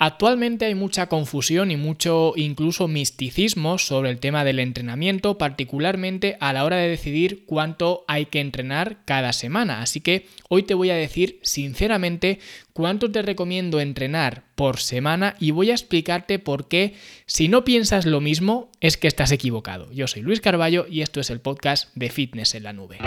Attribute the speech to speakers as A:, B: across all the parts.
A: Actualmente hay mucha confusión y mucho incluso misticismo sobre el tema del entrenamiento, particularmente a la hora de decidir cuánto hay que entrenar cada semana. Así que hoy te voy a decir sinceramente cuánto te recomiendo entrenar por semana y voy a explicarte por qué si no piensas lo mismo es que estás equivocado. Yo soy Luis Carballo y esto es el podcast de Fitness en la Nube.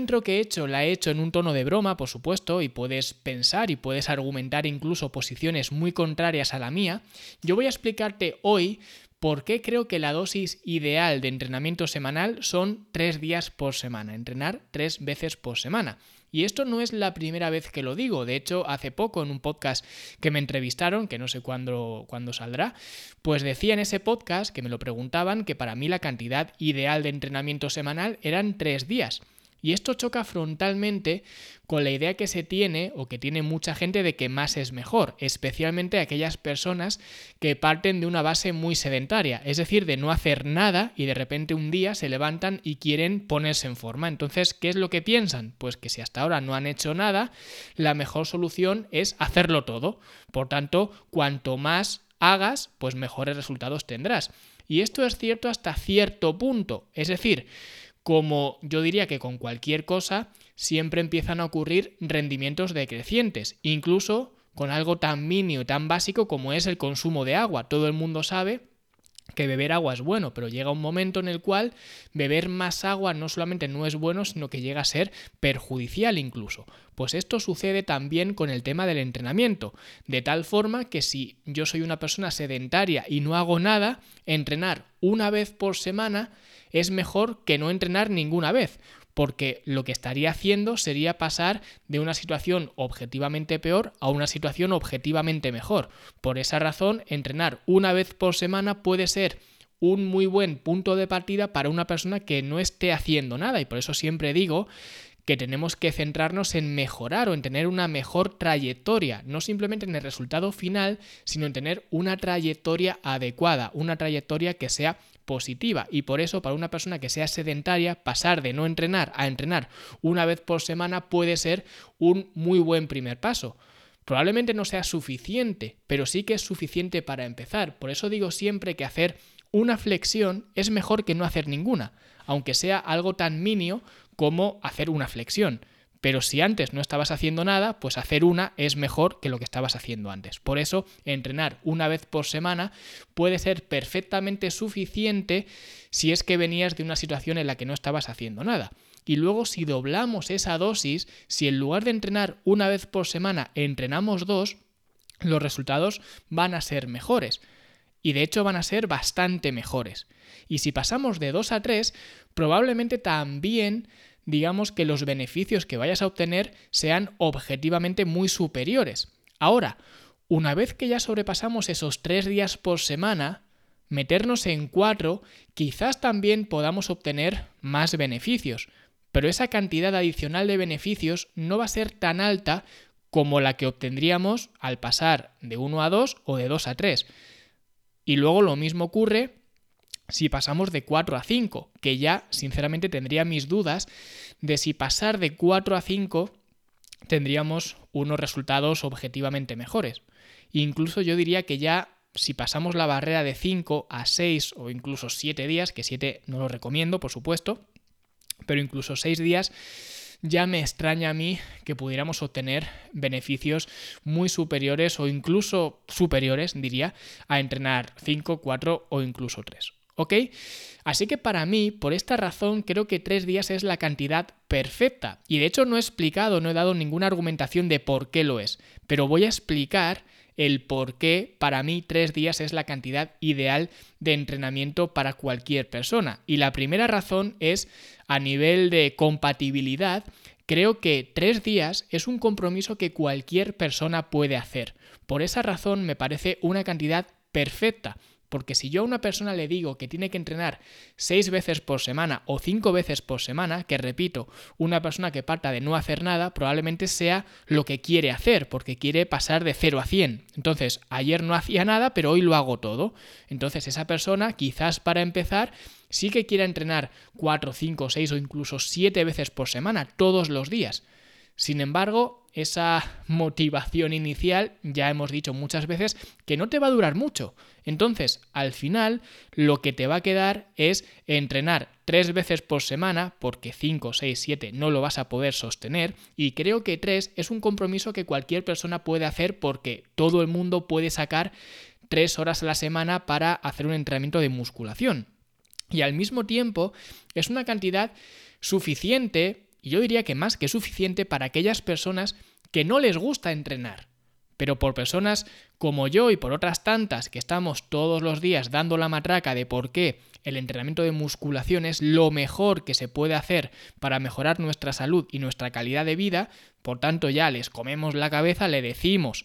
A: Intro que he hecho la he hecho en un tono de broma, por supuesto, y puedes pensar y puedes argumentar incluso posiciones muy contrarias a la mía, yo voy a explicarte hoy por qué creo que la dosis ideal de entrenamiento semanal son tres días por semana, entrenar tres veces por semana. Y esto no es la primera vez que lo digo. De hecho, hace poco en un podcast que me entrevistaron, que no sé cuándo, cuándo, saldrá, pues decía en ese podcast que me lo preguntaban que para mí la cantidad ideal de entrenamiento semanal eran tres días. Y esto choca frontalmente con la idea que se tiene o que tiene mucha gente de que más es mejor, especialmente aquellas personas que parten de una base muy sedentaria, es decir, de no hacer nada y de repente un día se levantan y quieren ponerse en forma. Entonces, ¿qué es lo que piensan? Pues que si hasta ahora no han hecho nada, la mejor solución es hacerlo todo. Por tanto, cuanto más hagas, pues mejores resultados tendrás. Y esto es cierto hasta cierto punto. Es decir, como yo diría que con cualquier cosa siempre empiezan a ocurrir rendimientos decrecientes, incluso con algo tan mínimo, tan básico como es el consumo de agua. Todo el mundo sabe que beber agua es bueno, pero llega un momento en el cual beber más agua no solamente no es bueno, sino que llega a ser perjudicial incluso. Pues esto sucede también con el tema del entrenamiento, de tal forma que si yo soy una persona sedentaria y no hago nada, entrenar una vez por semana es mejor que no entrenar ninguna vez, porque lo que estaría haciendo sería pasar de una situación objetivamente peor a una situación objetivamente mejor. Por esa razón, entrenar una vez por semana puede ser un muy buen punto de partida para una persona que no esté haciendo nada y por eso siempre digo que tenemos que centrarnos en mejorar o en tener una mejor trayectoria, no simplemente en el resultado final, sino en tener una trayectoria adecuada, una trayectoria que sea positiva y por eso para una persona que sea sedentaria pasar de no entrenar a entrenar una vez por semana puede ser un muy buen primer paso. Probablemente no sea suficiente, pero sí que es suficiente para empezar. Por eso digo siempre que hacer una flexión es mejor que no hacer ninguna, aunque sea algo tan minio como hacer una flexión. Pero si antes no estabas haciendo nada, pues hacer una es mejor que lo que estabas haciendo antes. Por eso, entrenar una vez por semana puede ser perfectamente suficiente si es que venías de una situación en la que no estabas haciendo nada. Y luego si doblamos esa dosis, si en lugar de entrenar una vez por semana entrenamos dos, los resultados van a ser mejores. Y de hecho van a ser bastante mejores. Y si pasamos de dos a tres, probablemente también digamos que los beneficios que vayas a obtener sean objetivamente muy superiores. Ahora, una vez que ya sobrepasamos esos tres días por semana, meternos en cuatro, quizás también podamos obtener más beneficios, pero esa cantidad adicional de beneficios no va a ser tan alta como la que obtendríamos al pasar de 1 a 2 o de 2 a 3. Y luego lo mismo ocurre si pasamos de 4 a 5, que ya sinceramente tendría mis dudas de si pasar de 4 a 5 tendríamos unos resultados objetivamente mejores. Incluso yo diría que ya si pasamos la barrera de 5 a 6 o incluso 7 días, que 7 no lo recomiendo, por supuesto, pero incluso 6 días, ya me extraña a mí que pudiéramos obtener beneficios muy superiores o incluso superiores, diría, a entrenar 5, 4 o incluso 3. ¿Ok? Así que para mí, por esta razón, creo que tres días es la cantidad perfecta. Y de hecho no he explicado, no he dado ninguna argumentación de por qué lo es. Pero voy a explicar el por qué para mí tres días es la cantidad ideal de entrenamiento para cualquier persona. Y la primera razón es a nivel de compatibilidad. Creo que tres días es un compromiso que cualquier persona puede hacer. Por esa razón me parece una cantidad perfecta Porque si yo a una persona le digo que tiene que entrenar seis veces por semana o cinco veces por semana, que repito, una persona que parta de no hacer nada probablemente sea lo que quiere hacer, porque quiere pasar de 0 a 100. Entonces, ayer no hacía nada, pero hoy lo hago todo. Entonces, esa persona, quizás para empezar, sí que quiera entrenar cuatro, cinco, seis o incluso siete veces por semana, todos los días. Sin embargo, esa motivación inicial ya hemos dicho muchas veces que no te va a durar mucho. Entonces, al final, lo que te va a quedar es entrenar tres veces por semana, porque 5, 6, 7 no lo vas a poder sostener, y creo que tres es un compromiso que cualquier persona puede hacer porque todo el mundo puede sacar tres horas a la semana para hacer un entrenamiento de musculación. Y al mismo tiempo, es una cantidad suficiente y yo diría que más que suficiente para aquellas personas que no les gusta entrenar. Pero por personas como yo y por otras tantas que estamos todos los días dando la matraca de por qué el entrenamiento de musculación es lo mejor que se puede hacer para mejorar nuestra salud y nuestra calidad de vida, por tanto ya les comemos la cabeza, le decimos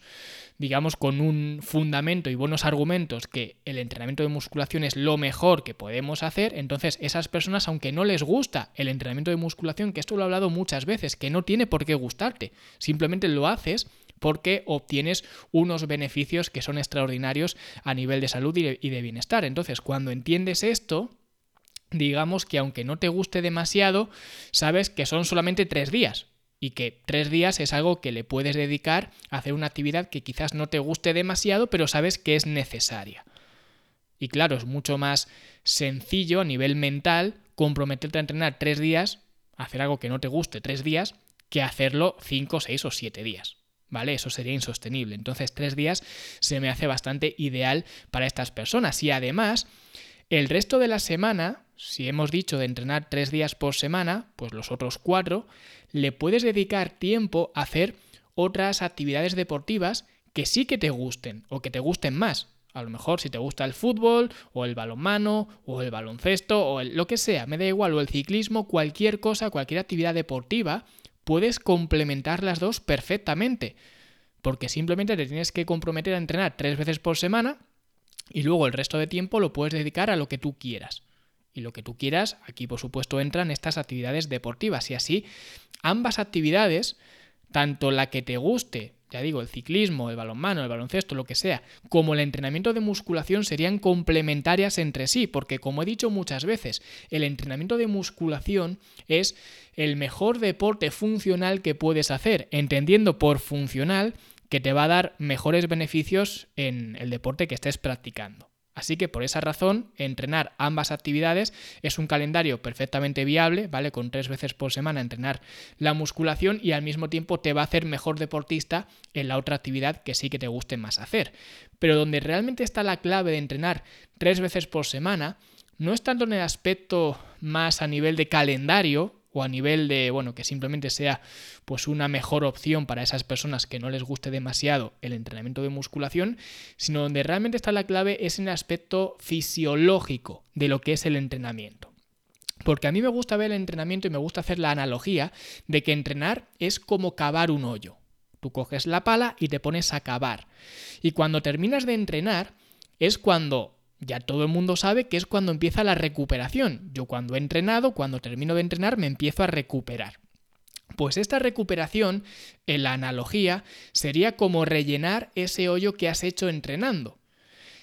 A: digamos, con un fundamento y buenos argumentos que el entrenamiento de musculación es lo mejor que podemos hacer, entonces esas personas, aunque no les gusta el entrenamiento de musculación, que esto lo he hablado muchas veces, que no tiene por qué gustarte, simplemente lo haces porque obtienes unos beneficios que son extraordinarios a nivel de salud y de bienestar. Entonces, cuando entiendes esto, digamos que aunque no te guste demasiado, sabes que son solamente tres días, y que tres días es algo que le puedes dedicar a hacer una actividad que quizás no te guste demasiado, pero sabes que es necesaria. Y claro, es mucho más sencillo a nivel mental comprometerte a entrenar tres días, hacer algo que no te guste tres días, que hacerlo cinco, seis o siete días. ¿Vale? Eso sería insostenible. Entonces, tres días se me hace bastante ideal para estas personas. Y además, el resto de la semana, si hemos dicho de entrenar tres días por semana, pues los otros cuatro, le puedes dedicar tiempo a hacer otras actividades deportivas que sí que te gusten o que te gusten más. A lo mejor si te gusta el fútbol o el balonmano o el baloncesto o lo que sea, me da igual, o el ciclismo, cualquier cosa, cualquier actividad deportiva, puedes complementar las dos perfectamente. Porque simplemente te tienes que comprometer a entrenar tres veces por semana y luego el resto de tiempo lo puedes dedicar a lo que tú quieras. Y lo que tú quieras, aquí por supuesto entran estas actividades deportivas. Y así ambas actividades, tanto la que te guste, ya digo, el ciclismo, el balonmano, el baloncesto, lo que sea, como el entrenamiento de musculación serían complementarias entre sí, porque como he dicho muchas veces, el entrenamiento de musculación es el mejor deporte funcional que puedes hacer, entendiendo por funcional que te va a dar mejores beneficios en el deporte que estés practicando. Así que por esa razón, entrenar ambas actividades es un calendario perfectamente viable, ¿vale? Con tres veces por semana entrenar la musculación y al mismo tiempo te va a hacer mejor deportista en la otra actividad que sí que te guste más hacer. Pero donde realmente está la clave de entrenar tres veces por semana, no es tanto en el aspecto más a nivel de calendario, o a nivel de, bueno, que simplemente sea pues una mejor opción para esas personas que no les guste demasiado el entrenamiento de musculación, sino donde realmente está la clave es en el aspecto fisiológico de lo que es el entrenamiento. Porque a mí me gusta ver el entrenamiento y me gusta hacer la analogía de que entrenar es como cavar un hoyo. Tú coges la pala y te pones a cavar. Y cuando terminas de entrenar es cuando ya todo el mundo sabe que es cuando empieza la recuperación. Yo cuando he entrenado, cuando termino de entrenar, me empiezo a recuperar. Pues esta recuperación, en la analogía, sería como rellenar ese hoyo que has hecho entrenando.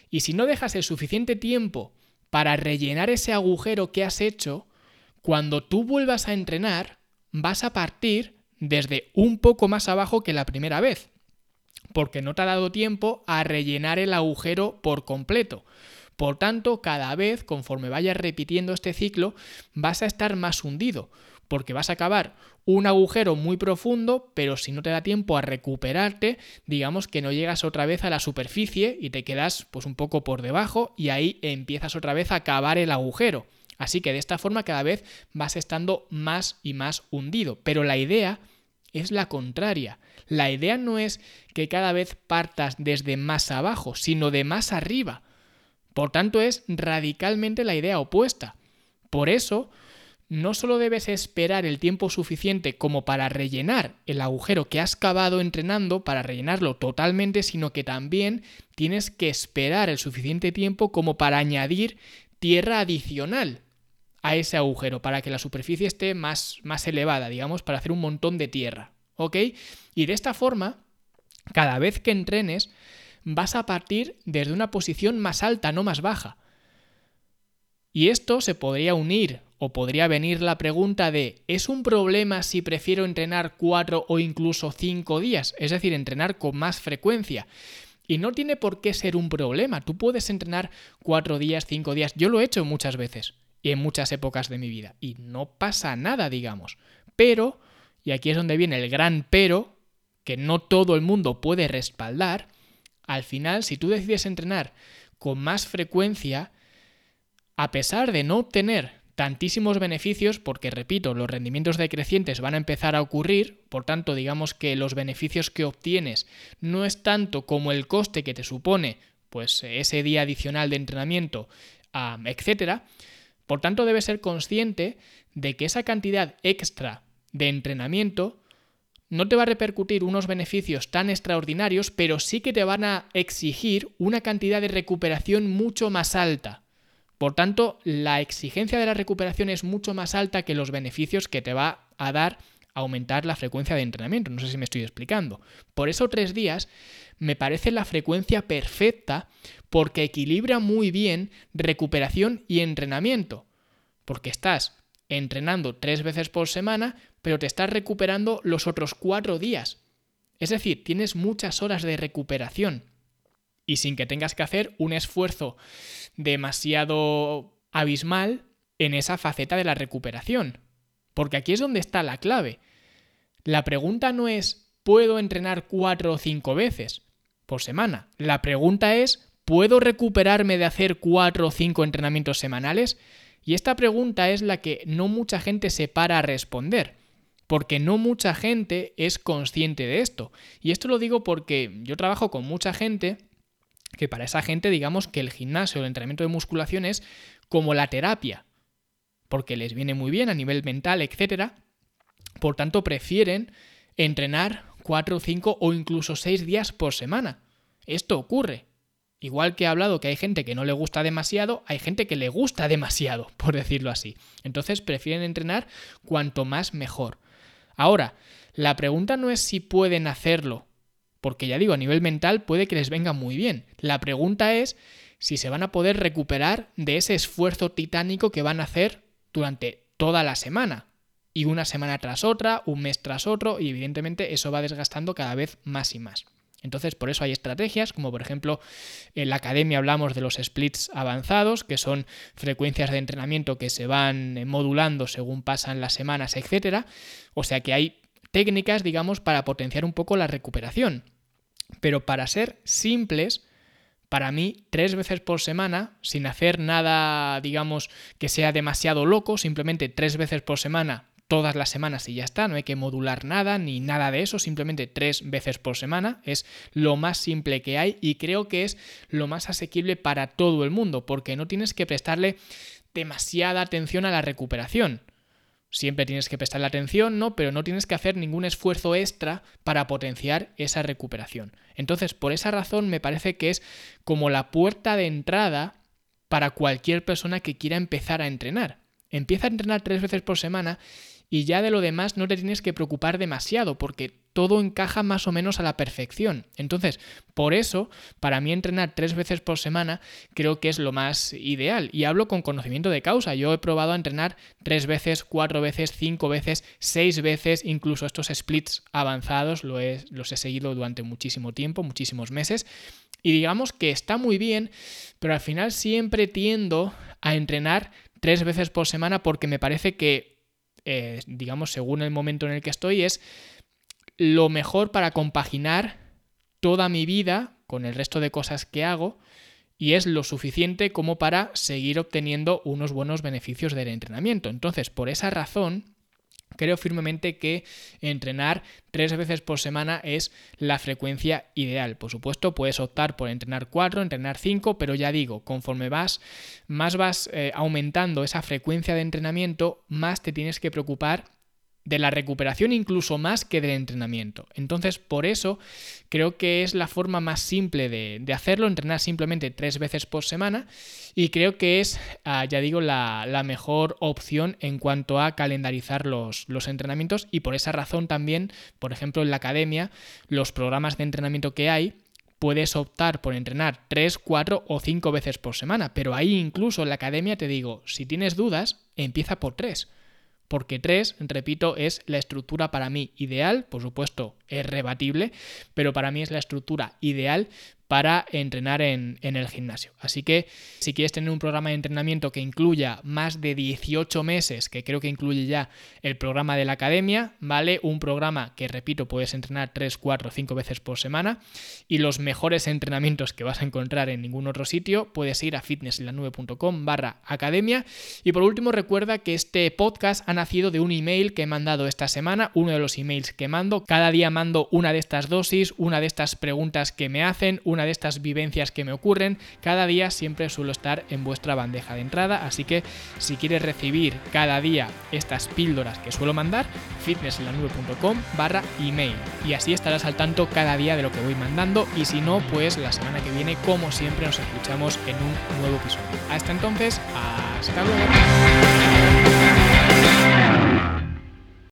A: Y si no dejas el suficiente tiempo para rellenar ese agujero que has hecho, cuando tú vuelvas a entrenar, vas a partir desde un poco más abajo que la primera vez, porque no te ha dado tiempo a rellenar el agujero por completo. Por tanto, cada vez, conforme vayas repitiendo este ciclo, vas a estar más hundido, porque vas a acabar un agujero muy profundo, pero si no te da tiempo a recuperarte, digamos que no llegas otra vez a la superficie y te quedas pues un poco por debajo y ahí empiezas otra vez a cavar el agujero. Así que de esta forma cada vez vas estando más y más hundido, pero la idea es la contraria. La idea no es que cada vez partas desde más abajo, sino de más arriba. Por tanto, es radicalmente la idea opuesta. Por eso, no solo debes esperar el tiempo suficiente como para rellenar el agujero que has cavado entrenando, para rellenarlo totalmente, sino que también tienes que esperar el suficiente tiempo como para añadir tierra adicional a ese agujero, para que la superficie esté más, más elevada, digamos, para hacer un montón de tierra. ¿Ok? Y de esta forma, cada vez que entrenes, vas a partir desde una posición más alta, no más baja. Y esto se podría unir o podría venir la pregunta de ¿es un problema si prefiero entrenar cuatro o incluso cinco días? Es decir, entrenar con más frecuencia. Y no tiene por qué ser un problema. Tú puedes entrenar cuatro días, cinco días. Yo lo he hecho muchas veces y en muchas épocas de mi vida. Y no pasa nada, digamos. Pero, y aquí es donde viene el gran pero, que no todo el mundo puede respaldar, al final, si tú decides entrenar con más frecuencia, a pesar de no obtener tantísimos beneficios, porque repito, los rendimientos decrecientes van a empezar a ocurrir, por tanto, digamos que los beneficios que obtienes no es tanto como el coste que te supone pues ese día adicional de entrenamiento, etcétera. Por tanto, debes ser consciente de que esa cantidad extra de entrenamiento no te va a repercutir unos beneficios tan extraordinarios, pero sí que te van a exigir una cantidad de recuperación mucho más alta. Por tanto, la exigencia de la recuperación es mucho más alta que los beneficios que te va a dar aumentar la frecuencia de entrenamiento. No sé si me estoy explicando. Por eso tres días me parece la frecuencia perfecta porque equilibra muy bien recuperación y entrenamiento. Porque estás entrenando tres veces por semana, pero te estás recuperando los otros cuatro días. Es decir, tienes muchas horas de recuperación y sin que tengas que hacer un esfuerzo demasiado abismal en esa faceta de la recuperación. Porque aquí es donde está la clave. La pregunta no es ¿puedo entrenar cuatro o cinco veces por semana? La pregunta es ¿puedo recuperarme de hacer cuatro o cinco entrenamientos semanales? Y esta pregunta es la que no mucha gente se para a responder porque no mucha gente es consciente de esto. Y esto lo digo porque yo trabajo con mucha gente que para esa gente digamos que el gimnasio, el entrenamiento de musculación es como la terapia, porque les viene muy bien a nivel mental, etc. Por tanto, prefieren entrenar cuatro, cinco o incluso seis días por semana. Esto ocurre. Igual que he hablado que hay gente que no le gusta demasiado, hay gente que le gusta demasiado, por decirlo así. Entonces prefieren entrenar cuanto más mejor. Ahora, la pregunta no es si pueden hacerlo, porque ya digo, a nivel mental puede que les venga muy bien. La pregunta es si se van a poder recuperar de ese esfuerzo titánico que van a hacer durante toda la semana. Y una semana tras otra, un mes tras otro, y evidentemente eso va desgastando cada vez más y más. Entonces, por eso hay estrategias, como por ejemplo en la academia hablamos de los splits avanzados, que son frecuencias de entrenamiento que se van modulando según pasan las semanas, etc. O sea que hay técnicas, digamos, para potenciar un poco la recuperación. Pero para ser simples, para mí, tres veces por semana, sin hacer nada, digamos, que sea demasiado loco, simplemente tres veces por semana, todas las semanas y ya está, no hay que modular nada ni nada de eso, simplemente tres veces por semana, es lo más simple que hay y creo que es lo más asequible para todo el mundo, porque no tienes que prestarle demasiada atención a la recuperación. Siempre tienes que prestarle atención, ¿no? Pero no tienes que hacer ningún esfuerzo extra para potenciar esa recuperación. Entonces, por esa razón me parece que es como la puerta de entrada para cualquier persona que quiera empezar a entrenar. Empieza a entrenar tres veces por semana y ya de lo demás no te tienes que preocupar demasiado porque todo encaja más o menos a la perfección. Entonces, por eso, para mí entrenar tres veces por semana creo que es lo más ideal. Y hablo con conocimiento de causa. Yo he probado a entrenar tres veces, cuatro veces, cinco veces, seis veces, incluso estos splits avanzados los he seguido durante muchísimo tiempo, muchísimos meses. Y digamos que está muy bien, pero al final siempre tiendo a entrenar tres veces por semana porque me parece que eh, digamos, según el momento en el que estoy, es lo mejor para compaginar toda mi vida con el resto de cosas que hago y es lo suficiente como para seguir obteniendo unos buenos beneficios del entrenamiento. Entonces, por esa razón, Creo firmemente que entrenar tres veces por semana es la frecuencia ideal. Por supuesto, puedes optar por entrenar cuatro, entrenar cinco, pero ya digo, conforme vas, más vas eh, aumentando esa frecuencia de entrenamiento, más te tienes que preocupar de la recuperación incluso más que del entrenamiento. Entonces, por eso creo que es la forma más simple de, hacerlo, entrenar simplemente tres veces por semana y creo que es, ah, ya digo, la, mejor opción en cuanto a calendarizar los, los entrenamientos y por esa razón también, por ejemplo, en la academia, los programas de entrenamiento que hay, puedes optar por entrenar tres, cuatro o cinco veces por semana, pero ahí incluso en la academia te digo, si tienes dudas, empieza por tres porque 3, repito, es la estructura para mí ideal, por supuesto es rebatible, pero para mí es la estructura ideal para entrenar en, el gimnasio. Así que si quieres tener un programa de entrenamiento que incluya más de 18 meses, que creo que incluye ya el programa de la academia, ¿vale? Un programa que, repito, puedes entrenar 3, 4, 5 veces por semana y los mejores entrenamientos que vas a encontrar en ningún otro sitio, puedes ir a fitnessenlanube.com barra academia. Y por último, recuerda que este podcast ha nacido de un email que he mandado esta semana, uno de los emails que mando. Cada día mando una de estas dosis, una de estas preguntas que me hacen, una de estas vivencias que me ocurren, cada día siempre suelo estar en vuestra bandeja de entrada, así que si quieres recibir cada día estas píldoras que suelo mandar, fitnessenlanube.com barra email y así estarás al tanto cada día de lo que voy mandando y si no, pues la semana que viene, como siempre, nos escuchamos en un nuevo episodio. Hasta entonces, hasta luego.